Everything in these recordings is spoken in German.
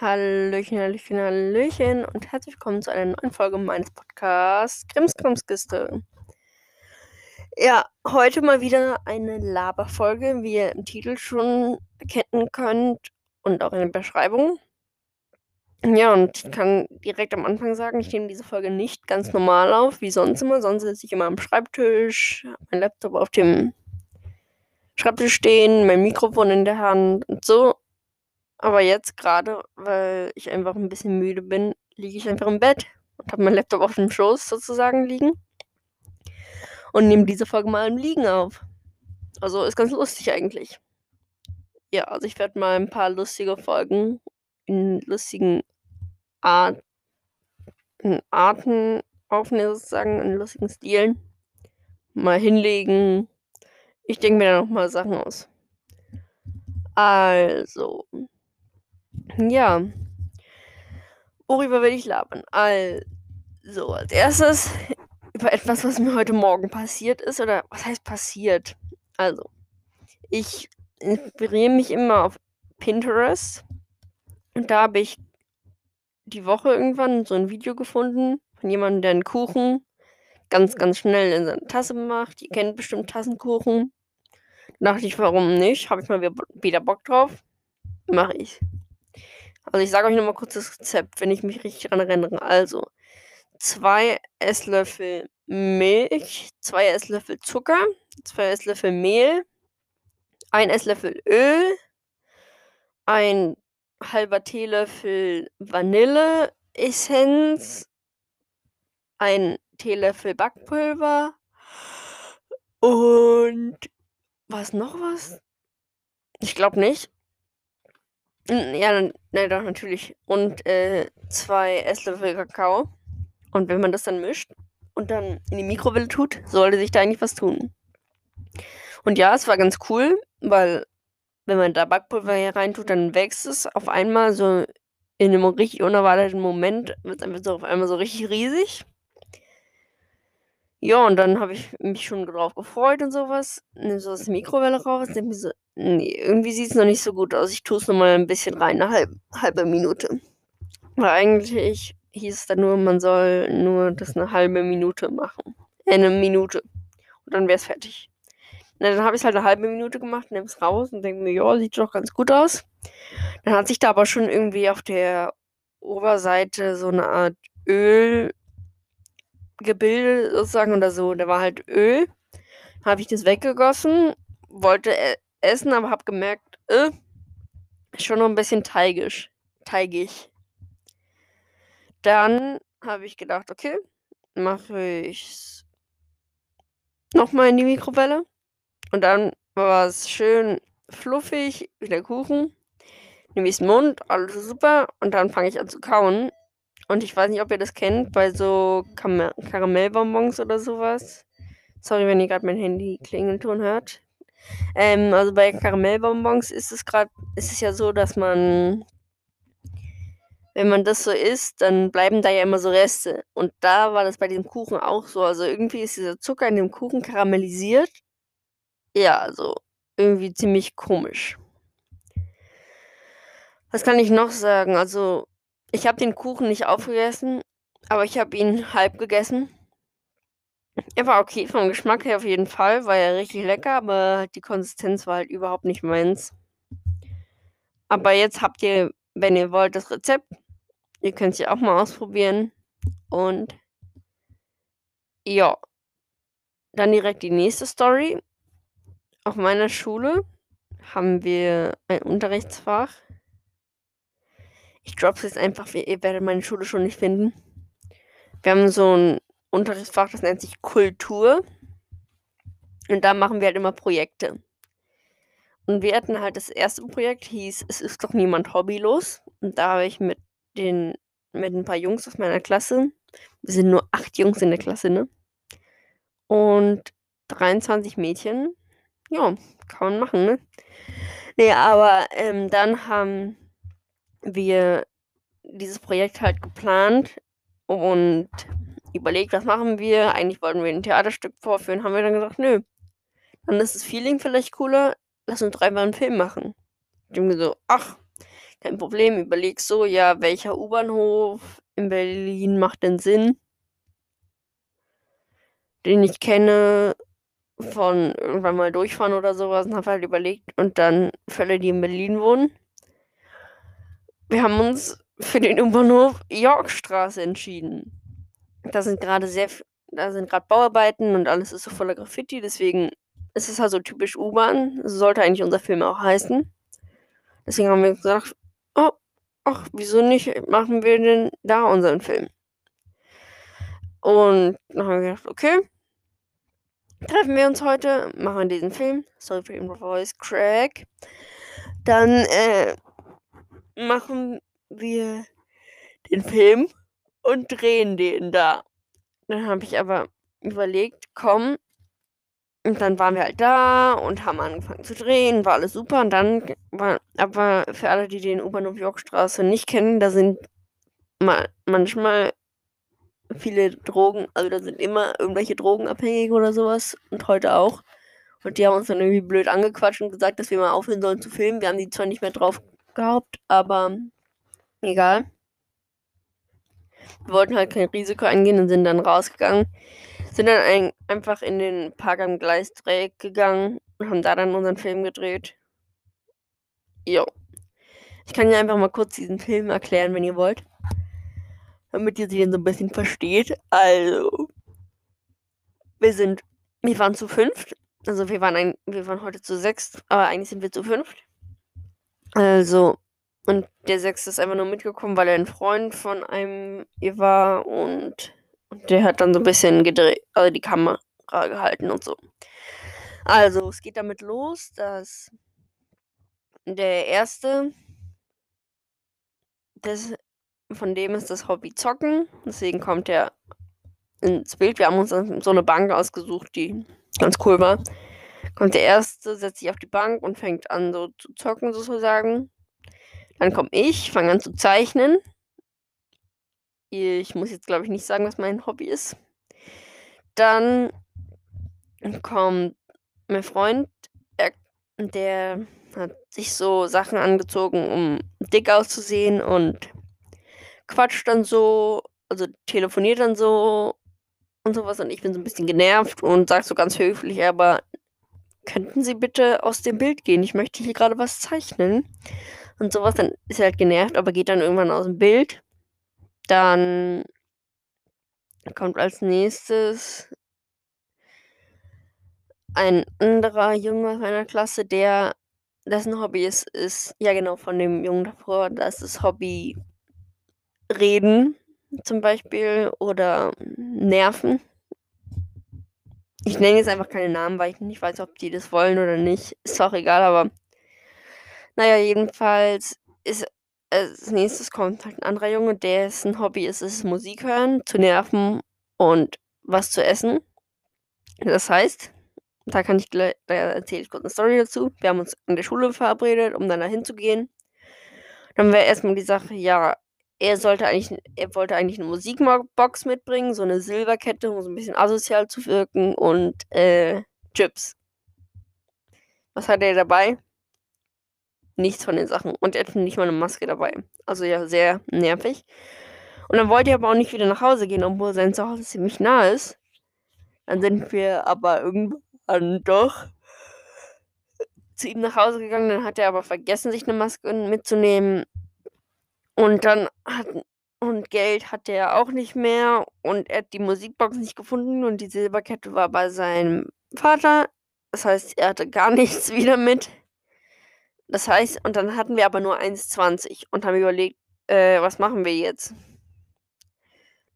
Hallöchen, Hallöchen, Hallöchen und herzlich willkommen zu einer neuen Folge meines Podcasts Krimskrimskiste. Ja, heute mal wieder eine Laberfolge, wie ihr im Titel schon erkennen könnt und auch in der Beschreibung. Ja, und ich kann direkt am Anfang sagen, ich nehme diese Folge nicht ganz normal auf, wie sonst immer. Sonst sitze ich immer am Schreibtisch, mein Laptop auf dem Schreibtisch stehen, mein Mikrofon in der Hand und so. Aber jetzt gerade, weil ich einfach ein bisschen müde bin, liege ich einfach im Bett und habe meinen Laptop auf dem Schoß sozusagen liegen und nehme diese Folge mal im Liegen auf. Also ist ganz lustig eigentlich. Ja, also ich werde mal ein paar lustige Folgen in lustigen Art, in Arten aufnehmen, sozusagen, in lustigen Stilen. Mal hinlegen. Ich denke mir da noch mal Sachen aus. Also, ja. Worüber will ich labern? Also, als erstes über etwas, was mir heute Morgen passiert ist. Oder was heißt passiert? Also, ich inspiriere mich immer auf Pinterest. Und da habe ich die Woche irgendwann so ein Video gefunden von jemandem, der einen Kuchen ganz, ganz schnell in seine Tasse macht. Ihr kennt bestimmt Tassenkuchen. Da dachte ich, warum nicht? Habe ich mal wieder Bock drauf. Mache ich. Also ich sage euch nochmal kurz das Rezept, wenn ich mich richtig daran erinnere. Also zwei Esslöffel Milch, zwei Esslöffel Zucker, zwei Esslöffel Mehl, ein Esslöffel Öl, ein halber Teelöffel Vanilleessenz, ein Teelöffel Backpulver und was noch was? Ich glaube nicht. Ja, ne, doch, natürlich. Und äh, zwei Esslöffel Kakao. Und wenn man das dann mischt und dann in die Mikrowelle tut, sollte sich da eigentlich was tun. Und ja, es war ganz cool, weil wenn man da Backpulver hier reintut, dann wächst es auf einmal so in einem richtig unerwarteten Moment, wird es einfach so auf einmal so richtig riesig. Ja, und dann habe ich mich schon drauf gefreut und sowas. Nimm so der Mikrowelle raus, mir so, nee, irgendwie sieht es noch nicht so gut aus. Ich tue es nochmal ein bisschen rein, eine halbe, halbe Minute. Weil eigentlich hieß es dann nur, man soll nur das eine halbe Minute machen. Äh, eine Minute. Und dann wäre es fertig. Na, dann habe ich es halt eine halbe Minute gemacht, nehme es raus und denke mir, ja, sieht doch ganz gut aus. Dann hat sich da aber schon irgendwie auf der Oberseite so eine Art Öl gebildet sozusagen oder so. Da war halt Öl. Habe ich das weggegossen, wollte e essen, aber habe gemerkt, äh, schon noch ein bisschen teigisch, teigig. Dann habe ich gedacht, okay, mache ich's nochmal in die Mikrowelle. Und dann war es schön fluffig wie der Kuchen. Nehme ich es Mund, alles super. Und dann fange ich an zu kauen. Und ich weiß nicht, ob ihr das kennt, bei so Karamellbonbons oder sowas. Sorry, wenn ihr gerade mein Handy Klingelton hört. Ähm, also bei Karamellbonbons ist es gerade, ist es ja so, dass man, wenn man das so isst, dann bleiben da ja immer so Reste. Und da war das bei diesem Kuchen auch so. Also irgendwie ist dieser Zucker in dem Kuchen karamellisiert. Ja, also irgendwie ziemlich komisch. Was kann ich noch sagen? Also ich habe den Kuchen nicht aufgegessen, aber ich habe ihn halb gegessen. Er war okay vom Geschmack her auf jeden Fall, war ja richtig lecker, aber die Konsistenz war halt überhaupt nicht meins. Aber jetzt habt ihr, wenn ihr wollt, das Rezept. Ihr könnt es ja auch mal ausprobieren. Und ja, dann direkt die nächste Story. Auf meiner Schule haben wir ein Unterrichtsfach, ich drop's jetzt einfach, ihr werdet meine Schule schon nicht finden. Wir haben so ein Unterrichtsfach, das nennt sich Kultur. Und da machen wir halt immer Projekte. Und wir hatten halt das erste Projekt, hieß Es ist doch niemand hobbylos. Und da habe ich mit den, mit ein paar Jungs aus meiner Klasse, wir sind nur acht Jungs in der Klasse, ne? Und 23 Mädchen. Ja, kann man machen, ne? Nee, aber ähm, dann haben wir dieses Projekt halt geplant und überlegt, was machen wir. Eigentlich wollten wir ein Theaterstück vorführen, haben wir dann gesagt, nö. Dann ist das Feeling vielleicht cooler, lass uns drei mal einen Film machen. Ich mir so, ach, Kein Problem, überleg so, ja, welcher U-Bahnhof in Berlin macht denn Sinn? Den ich kenne von irgendwann mal durchfahren oder sowas und habe halt überlegt und dann für alle, die in Berlin wohnen, wir haben uns für den U-Bahnhof Yorkstraße entschieden. Da sind gerade sehr, da sind gerade Bauarbeiten und alles ist so voller Graffiti, deswegen ist es halt so typisch U-Bahn. So sollte eigentlich unser Film auch heißen. Deswegen haben wir gesagt, oh, ach, wieso nicht machen wir denn da unseren Film? Und dann haben wir gedacht, okay, treffen wir uns heute, machen diesen Film. Sorry für den Voice Crack. Dann äh, machen wir den Film und drehen den da. Dann habe ich aber überlegt, komm, und dann waren wir halt da und haben angefangen zu drehen, war alles super. Und dann war, aber für alle, die den U-Bahnhof Yorkstraße nicht kennen, da sind mal manchmal viele Drogen, also da sind immer irgendwelche Drogenabhängige oder sowas und heute auch. Und die haben uns dann irgendwie blöd angequatscht und gesagt, dass wir mal aufhören sollen zu filmen. Wir haben die zwar nicht mehr drauf gehabt, aber egal. Wir wollten halt kein Risiko eingehen und sind dann rausgegangen. Sind dann ein, einfach in den Park am Gleisdreieck gegangen und haben da dann unseren Film gedreht. Jo. Ich kann ja einfach mal kurz diesen Film erklären, wenn ihr wollt damit ihr den so ein bisschen versteht. Also, wir sind, wir waren zu fünft. Also wir waren ein, wir waren heute zu sechs, aber eigentlich sind wir zu fünft. Also, und der sechste ist einfach nur mitgekommen, weil er ein Freund von einem ihr war und, und der hat dann so ein bisschen gedreht, also die Kamera gehalten und so. Also, es geht damit los, dass der erste, das von dem ist das Hobby Zocken. Deswegen kommt er ins Bild. Wir haben uns so eine Bank ausgesucht, die ganz cool war. Kommt der Erste, setzt sich auf die Bank und fängt an, so zu zocken, sozusagen. Dann komme ich, fange an zu zeichnen. Ich muss jetzt, glaube ich, nicht sagen, was mein Hobby ist. Dann kommt mein Freund, er, der hat sich so Sachen angezogen, um dick auszusehen und quatscht dann so, also telefoniert dann so und sowas und ich bin so ein bisschen genervt und sag so ganz höflich, aber könnten Sie bitte aus dem Bild gehen? Ich möchte hier gerade was zeichnen. Und sowas, dann ist er halt genervt, aber geht dann irgendwann aus dem Bild. Dann kommt als nächstes ein anderer Junge aus meiner Klasse, der dessen Hobby ist, ist, ja genau, von dem Jungen davor, das ist Hobby Reden zum Beispiel oder Nerven. Ich nenne jetzt einfach keine Namen, weil ich nicht weiß, ob die das wollen oder nicht. Ist auch egal, aber naja, jedenfalls ist als nächstes kommt halt ein anderer Junge, dessen Hobby ist es, Musik hören, zu nerven und was zu essen. Das heißt, da kann ich gleich, da erzähle ich kurz eine Story dazu. Wir haben uns in der Schule verabredet, um dann dahin zu gehen. Dann wäre erstmal die Sache, ja, er sollte eigentlich, er wollte eigentlich eine Musikbox mitbringen, so eine Silberkette, um so ein bisschen asozial zu wirken und äh, Chips. Was hat er dabei? Nichts von den Sachen. Und er hatte nicht mal eine Maske dabei. Also ja, sehr nervig. Und dann wollte er aber auch nicht wieder nach Hause gehen, obwohl sein Zuhause ziemlich nah ist. Dann sind wir aber irgendwann doch zu ihm nach Hause gegangen. Dann hat er aber vergessen, sich eine Maske mitzunehmen. Und dann hat und Geld hatte er auch nicht mehr und er hat die Musikbox nicht gefunden und die Silberkette war bei seinem Vater. Das heißt, er hatte gar nichts wieder mit. Das heißt, und dann hatten wir aber nur 1,20 und haben überlegt, äh, was machen wir jetzt?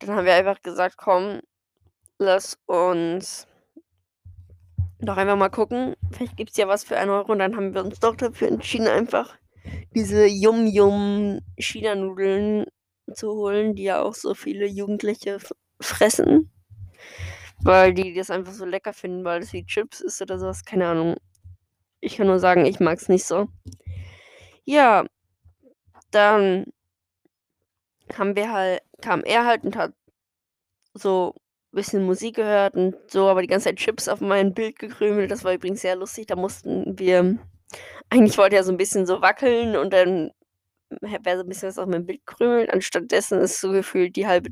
Dann haben wir einfach gesagt, komm, lass uns doch einfach mal gucken. Vielleicht gibt es ja was für einen Euro und dann haben wir uns doch dafür entschieden, einfach diese Yum-Yum-China-Nudeln zu holen, die ja auch so viele Jugendliche fressen. Weil die das einfach so lecker finden, weil es wie Chips ist oder sowas. Keine Ahnung. Ich kann nur sagen, ich mag es nicht so. Ja, dann haben wir halt, kam er halt und hat so ein bisschen Musik gehört und so, aber die ganze Zeit Chips auf mein Bild gekrümelt. Das war übrigens sehr lustig. Da mussten wir eigentlich wollte er so ein bisschen so wackeln und dann wäre so 'n bisschen was auf meinem Bild krümelt. Anstattdessen ist so gefühlt die halbe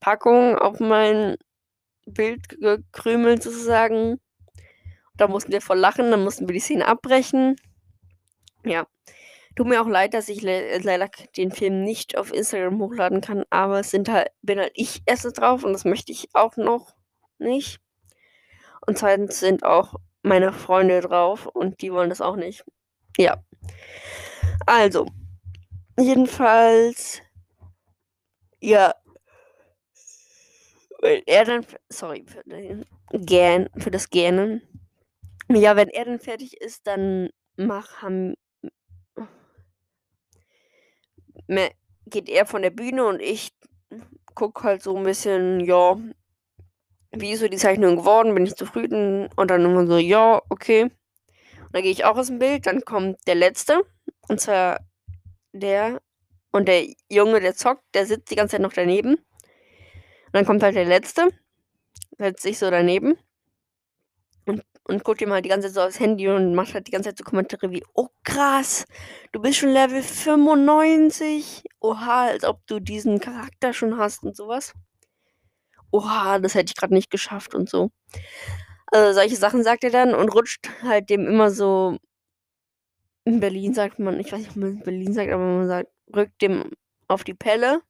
Packung auf mein Bild gekrümelt sozusagen. Da mussten wir voll lachen, dann mussten wir die Szene abbrechen. Ja. Tut mir auch leid, dass ich le leider den Film nicht auf Instagram hochladen kann, aber es sind halt bin halt ich erstens drauf und das möchte ich auch noch nicht. Und zweitens sind auch meine Freunde drauf und die wollen das auch nicht. Ja. Also, jedenfalls ja. Er dann sorry für den Gähn für das Gähnen. Ja, wenn er dann fertig ist, dann mach haben geht er von der Bühne und ich gucke halt so 'n bisschen, ja wie ist so die Zeichnung geworden? Bin ich zufrieden? Und dann immer so: „Ja, okay.“ Und dann gehe ich auch aus'm Bild, dann kommt der Letzte, und zwar der und der Junge, der zockt, der sitzt die ganze Zeit noch daneben. Und dann kommt halt der Letzte, setzt sich so daneben und guckt ihm halt die ganze Zeit so aufs Handy und macht halt die ganze Zeit so Kommentare wie: „Oh krass, du bist schon Level 95. Oha, als ob du diesen Charakter schon hast“ und so was. „Oha, das hätte ich grad nicht geschafft“ und so. Also, solche Sachen sagt er dann und rutscht halt dem immer so in Berlin sagt man ich weiß nicht, ob man in Berlin sagt, aber man sagt rückt dem auf die Pelle.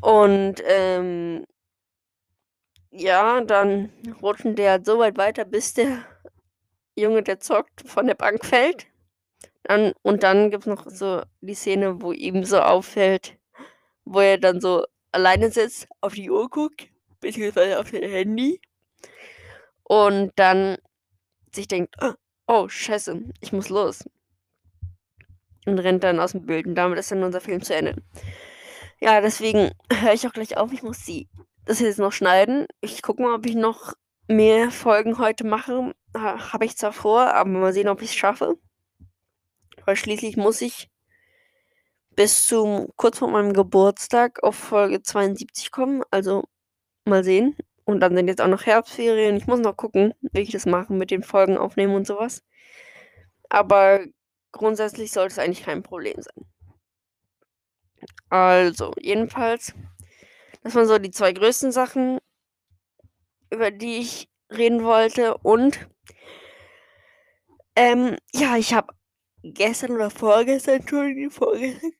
Und, ähm ja, dann rutschen die halt so weit weiter, bis der Junge, der zockt, von der Bank fällt. Dann und dann gibt's noch so die Szene, wo ihm so auffällt wo er dann so alleine sitzt, auf die Uhr guckt, beziehungsweise auf sein Handy und dann sich denkt: „Oh, oh scheiße, ich muss los.“ Und rennt dann aus'm Bild und damit ist dann unser Film zu Ende. Ja, deswegen höre ich auch gleich auf. Ich muss die das jetzt noch schneiden. Ich gucke mal, ob ich noch mehr Folgen heute mache. Ha habe ich zwar vor, aber mal sehen, ob ich's schaffe. Weil schließlich muss ich bis zum kurz vor meinem Geburtstag auf Folge 72 kommen, also mal sehen. Und dann sind jetzt auch noch Herbstferien. Ich muss noch gucken, wie ich das mache mit den Folgen aufnehmen und so was. Aber grundsätzlich sollte es eigentlich kein Problem sein. Also, jedenfalls, das waren so die 2 größten Sachen, über die ich reden wollte und ähm, ja, ich habe gestern oder vorgestern Entschuldigung, vorgestern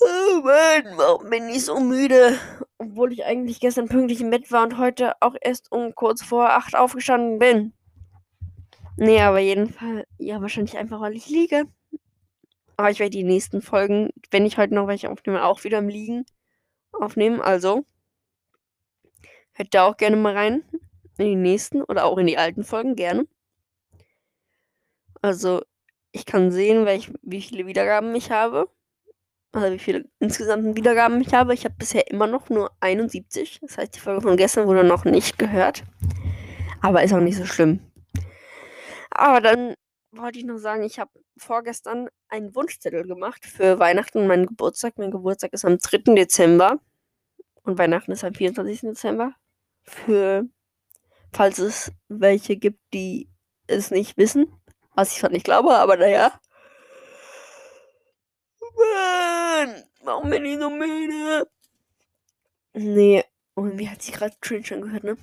Oh Mann, warum bin ich so müde? Obwohl ich eigentlich gestern pünktlich im Bett war und heute auch erst um kurz vor 8 aufgestanden bin. Ne, aber jeden Fall ja, wahrscheinlich einfach, weil ich liege. Aber ich werde die nächsten Folgen, wenn ich heute noch welche aufnehme, auch wieder im Liegen aufnehmen, also hört da auch gerne mal rein in die nächsten oder auch in die alten Folgen, gerne. Also, ich kann sehen, welch wie viele Wiedergaben ich habe. Also, wie viele insgesamt Wiedergaben ich habe. Ich habe bisher immer noch nur 71. Das heißt, die Folge von gestern wurde noch nicht gehört. Aber ist auch nicht so schlimm. Aber dann wollte ich noch sagen, ich habe vorgestern einen Wunschzettel gemacht für Weihnachten und meinen Geburtstag. Mein Geburtstag ist am 3. Dezember und Weihnachten ist am 24. Dezember. Für falls es welche gibt, die es nicht wissen, was ich zwar nicht glaube, aber na ja. Mann, warum bin ich so müde? Ne, und wie hat sich grad cringe angehört, ne?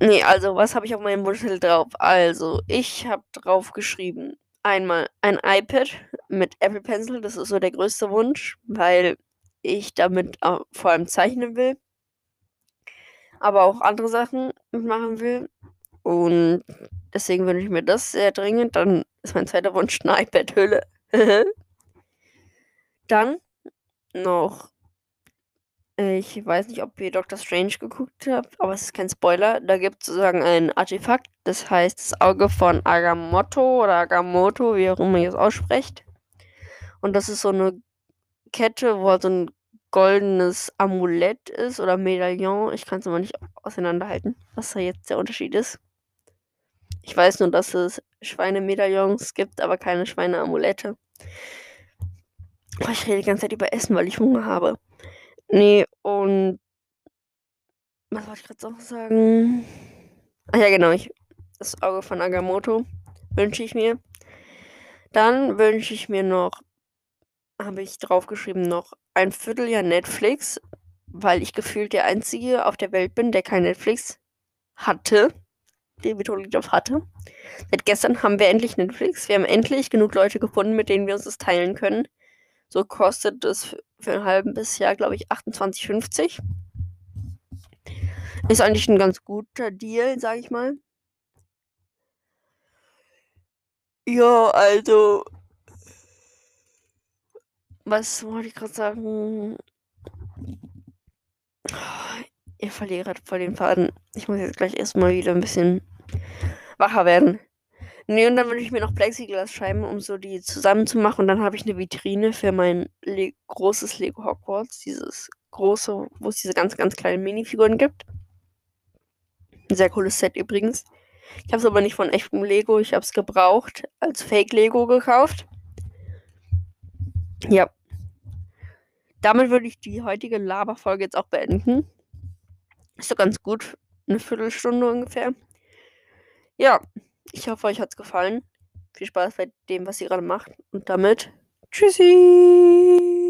Ne, also, was habe ich auf meinem Wunschzettel drauf? Also, ich habe drauf geschrieben, einmal ein iPad mit Apple Pencil, das ist so der größte Wunsch, weil ich damit, vor allem zeichnen will. Aber auch andere Sachen machen will. Und deswegen wünsche ich mir das sehr dringend. Dann ist mein zweiter Wunsch 'ne iPad-Hülle. Dann noch ich weiß nicht, ob ihr Doctor Strange geguckt habt, aber es ist kein Spoiler. Da gibt's sozusagen ein Artefakt, das heißt das Auge von Agamotto oder Agamotto, wie auch immer ihr es aussprecht. Und das ist so 'ne Kette, wo halt so 'n goldenes Amulett ist oder Medaillon. Ich kann's immer nicht auseinanderhalten, was da jetzt der Unterschied ist. Ich weiß nur, dass es Schweinemedaillons gibt, aber keine Schweineamulette. Oh, ich rede die ganze Zeit über Essen, weil ich Hunger habe. Ne, und was wollte ich grad noch sagen? Ah ja, genau, ich das Auge von Agamotto wünsche ich mir. Dann wünsche ich mir noch habe ich draufgeschrieben noch ein Vierteljahr Netflix, weil ich gefühlt der Einzige auf der Welt bin, der kein Netflix hatte, den Vitolidov hatte. Seit gestern haben wir endlich Netflix. Wir haben endlich genug Leute gefunden, mit denen wir uns das teilen können. So kostet es für ein halbes Jahr, glaube ich, 28,50. Ist eigentlich ein ganz guter Deal, sag ich mal. Ja, also. Was wollte ich gerade sagen? Ihr verliert voll den Faden. Ich muss jetzt gleich erstmal wieder ein bisschen wacher werden. Nee, und dann würde ich mir noch Plexiglas-Scheiben, um so die zusammenzumachen. Und dann habe ich eine Vitrine für mein Le großes Lego Hogwarts. Dieses große, wo es diese ganz, ganz kleinen Minifiguren gibt. Ein sehr cooles Set übrigens. Ich habe es aber nicht von echtem Lego. Ich habe es gebraucht, als Fake-Lego gekauft. Ja. Damit würde ich die heutige Laberfolge jetzt auch beenden. Ist doch ganz gut. Eine Viertelstunde ungefähr. Ja, ich hoffe, euch hat es gefallen. Viel Spaß bei dem, was ihr gerade macht. Und damit, tschüssi!